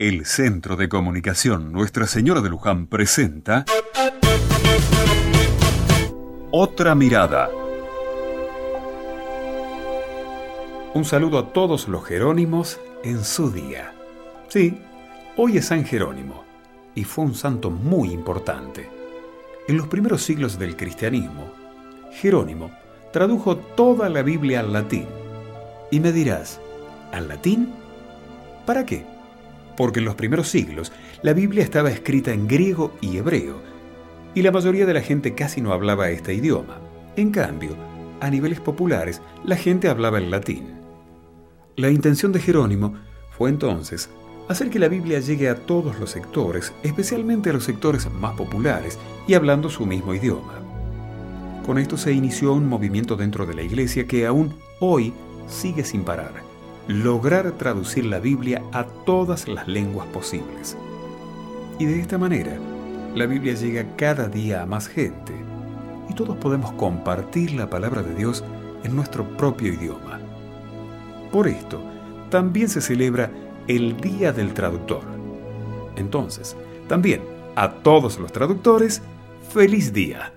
El Centro de Comunicación Nuestra Señora de Luján presenta Otra Mirada. Un saludo a todos los Jerónimos en su día. Sí, hoy es San Jerónimo y fue un santo muy importante. En los primeros siglos del cristianismo, Jerónimo tradujo toda la Biblia al latín. Y me dirás, ¿al latín? ¿Para qué? Porque en los primeros siglos la Biblia estaba escrita en griego y hebreo, y la mayoría de la gente casi no hablaba este idioma. En cambio, a niveles populares, la gente hablaba el latín. La intención de Jerónimo fue entonces hacer que la Biblia llegue a todos los sectores, especialmente a los sectores más populares, y hablando su mismo idioma. Con esto se inició un movimiento dentro de la Iglesia que aún hoy sigue sin parar. Lograr traducir la Biblia a todas las lenguas posibles. Y de esta manera, la Biblia llega cada día a más gente y todos podemos compartir la palabra de Dios en nuestro propio idioma. Por esto, también se celebra el Día del Traductor. Entonces, también a todos los traductores, feliz día.